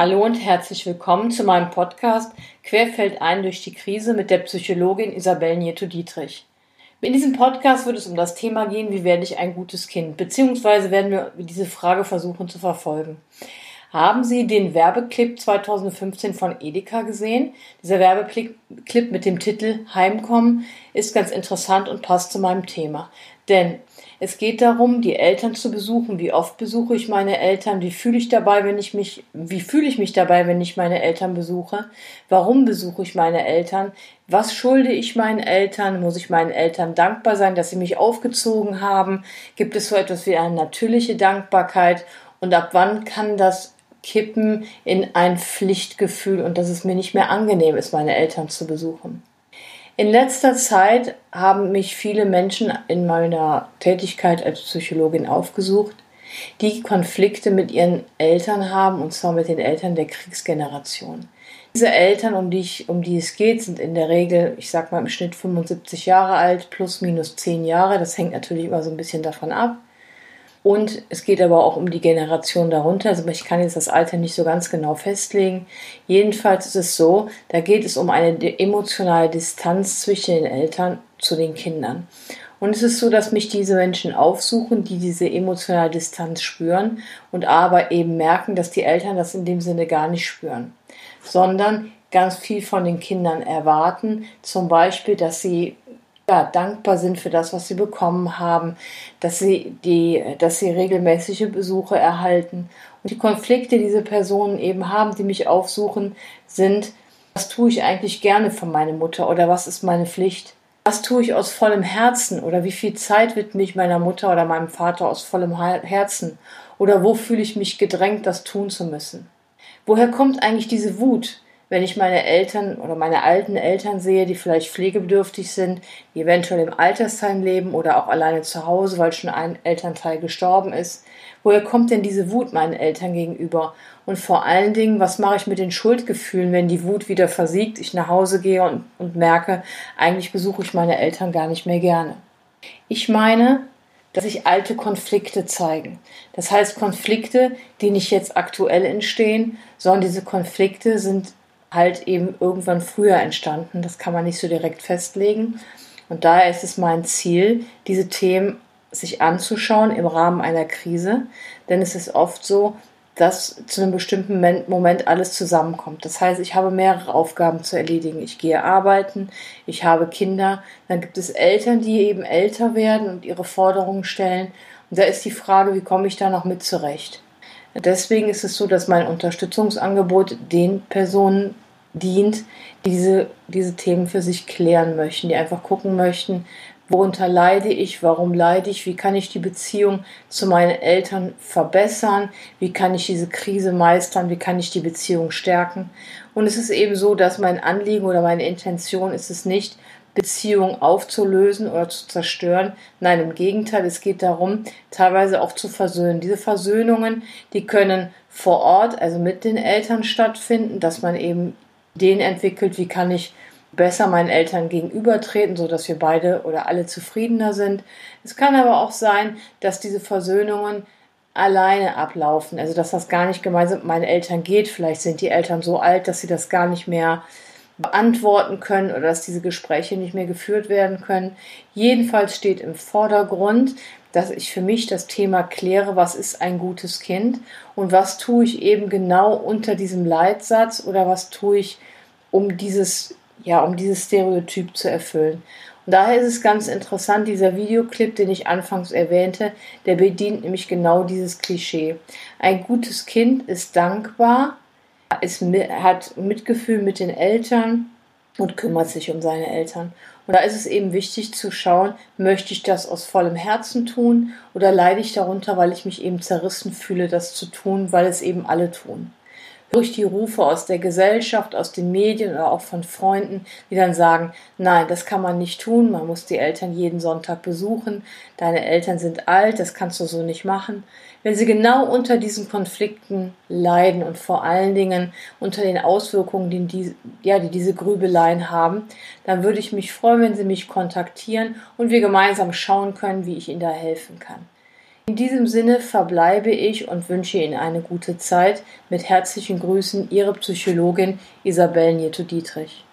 Hallo und herzlich willkommen zu meinem Podcast Querfeld ein durch die Krise mit der Psychologin Isabel Nieto-Dietrich. In diesem Podcast wird es um das Thema gehen, wie werde ich ein gutes Kind, beziehungsweise werden wir diese Frage versuchen zu verfolgen. Haben Sie den Werbeclip 2015 von Edeka gesehen? Dieser Werbeclip mit dem Titel Heimkommen ist ganz interessant und passt zu meinem Thema. Denn es geht darum, die Eltern zu besuchen. Wie oft besuche ich meine Eltern? Wie fühle ich dabei, wenn ich mich, wie fühle ich mich dabei, wenn ich meine Eltern besuche? Warum besuche ich meine Eltern? Was schulde ich meinen Eltern? Muss ich meinen Eltern dankbar sein, dass sie mich aufgezogen haben? Gibt es so etwas wie eine natürliche Dankbarkeit? Und ab wann kann das kippen in ein Pflichtgefühl und dass es mir nicht mehr angenehm ist, meine Eltern zu besuchen. In letzter Zeit haben mich viele Menschen in meiner Tätigkeit als Psychologin aufgesucht, die Konflikte mit ihren Eltern haben, und zwar mit den Eltern der Kriegsgeneration. Diese Eltern, um die, ich, um die es geht, sind in der Regel, ich sag mal im Schnitt 75 Jahre alt, plus minus 10 Jahre. Das hängt natürlich immer so ein bisschen davon ab. Und es geht aber auch um die Generation darunter. Also ich kann jetzt das Alter nicht so ganz genau festlegen. Jedenfalls ist es so, da geht es um eine emotionale Distanz zwischen den Eltern zu den Kindern. Und es ist so, dass mich diese Menschen aufsuchen, die diese emotionale Distanz spüren und aber eben merken, dass die Eltern das in dem Sinne gar nicht spüren, sondern ganz viel von den Kindern erwarten. Zum Beispiel, dass sie ja, dankbar sind für das, was sie bekommen haben, dass sie, die, dass sie regelmäßige Besuche erhalten. Und die Konflikte, die diese Personen eben haben, die mich aufsuchen, sind, was tue ich eigentlich gerne für meine Mutter oder was ist meine Pflicht? Was tue ich aus vollem Herzen oder wie viel Zeit widme ich meiner Mutter oder meinem Vater aus vollem Herzen? Oder wo fühle ich mich gedrängt, das tun zu müssen? Woher kommt eigentlich diese Wut? Wenn ich meine Eltern oder meine alten Eltern sehe, die vielleicht pflegebedürftig sind, die eventuell im Altersheim leben oder auch alleine zu Hause, weil schon ein Elternteil gestorben ist. Woher kommt denn diese Wut meinen Eltern gegenüber? Und vor allen Dingen, was mache ich mit den Schuldgefühlen, wenn die Wut wieder versiegt, ich nach Hause gehe und, und merke, eigentlich besuche ich meine Eltern gar nicht mehr gerne. Ich meine, dass sich alte Konflikte zeigen. Das heißt Konflikte, die nicht jetzt aktuell entstehen, sondern diese Konflikte sind halt eben irgendwann früher entstanden. Das kann man nicht so direkt festlegen. Und daher ist es mein Ziel, diese Themen sich anzuschauen im Rahmen einer Krise. Denn es ist oft so, dass zu einem bestimmten Moment alles zusammenkommt. Das heißt, ich habe mehrere Aufgaben zu erledigen. Ich gehe arbeiten, ich habe Kinder, dann gibt es Eltern, die eben älter werden und ihre Forderungen stellen. Und da ist die Frage, wie komme ich da noch mit zurecht? Deswegen ist es so, dass mein Unterstützungsangebot den Personen dient, die diese, diese Themen für sich klären möchten, die einfach gucken möchten, worunter leide ich, warum leide ich, wie kann ich die Beziehung zu meinen Eltern verbessern, wie kann ich diese Krise meistern, wie kann ich die Beziehung stärken. Und es ist eben so, dass mein Anliegen oder meine Intention ist es nicht, Beziehungen aufzulösen oder zu zerstören. Nein, im Gegenteil, es geht darum, teilweise auch zu versöhnen. Diese Versöhnungen, die können vor Ort, also mit den Eltern stattfinden, dass man eben den entwickelt, wie kann ich besser meinen Eltern gegenübertreten, so dass wir beide oder alle zufriedener sind. Es kann aber auch sein, dass diese Versöhnungen alleine ablaufen, also dass das gar nicht gemeinsam mit meinen Eltern geht. Vielleicht sind die Eltern so alt, dass sie das gar nicht mehr beantworten können oder dass diese Gespräche nicht mehr geführt werden können. Jedenfalls steht im Vordergrund, dass ich für mich das Thema kläre, was ist ein gutes Kind und was tue ich eben genau unter diesem Leitsatz oder was tue ich, um dieses, ja, um dieses Stereotyp zu erfüllen. Und daher ist es ganz interessant, dieser Videoclip, den ich anfangs erwähnte, der bedient nämlich genau dieses Klischee. Ein gutes Kind ist dankbar, ist, hat Mitgefühl mit den Eltern und kümmert sich um seine Eltern. Und da ist es eben wichtig zu schauen, möchte ich das aus vollem Herzen tun oder leide ich darunter, weil ich mich eben zerrissen fühle, das zu tun, weil es eben alle tun durch die Rufe aus der Gesellschaft, aus den Medien oder auch von Freunden, die dann sagen, nein, das kann man nicht tun, man muss die Eltern jeden Sonntag besuchen, deine Eltern sind alt, das kannst du so nicht machen. Wenn sie genau unter diesen Konflikten leiden und vor allen Dingen unter den Auswirkungen, die, ja, die diese Grübeleien haben, dann würde ich mich freuen, wenn sie mich kontaktieren und wir gemeinsam schauen können, wie ich ihnen da helfen kann. In diesem Sinne verbleibe ich und wünsche Ihnen eine gute Zeit. Mit herzlichen Grüßen, Ihre Psychologin Isabel Nieto-Dietrich.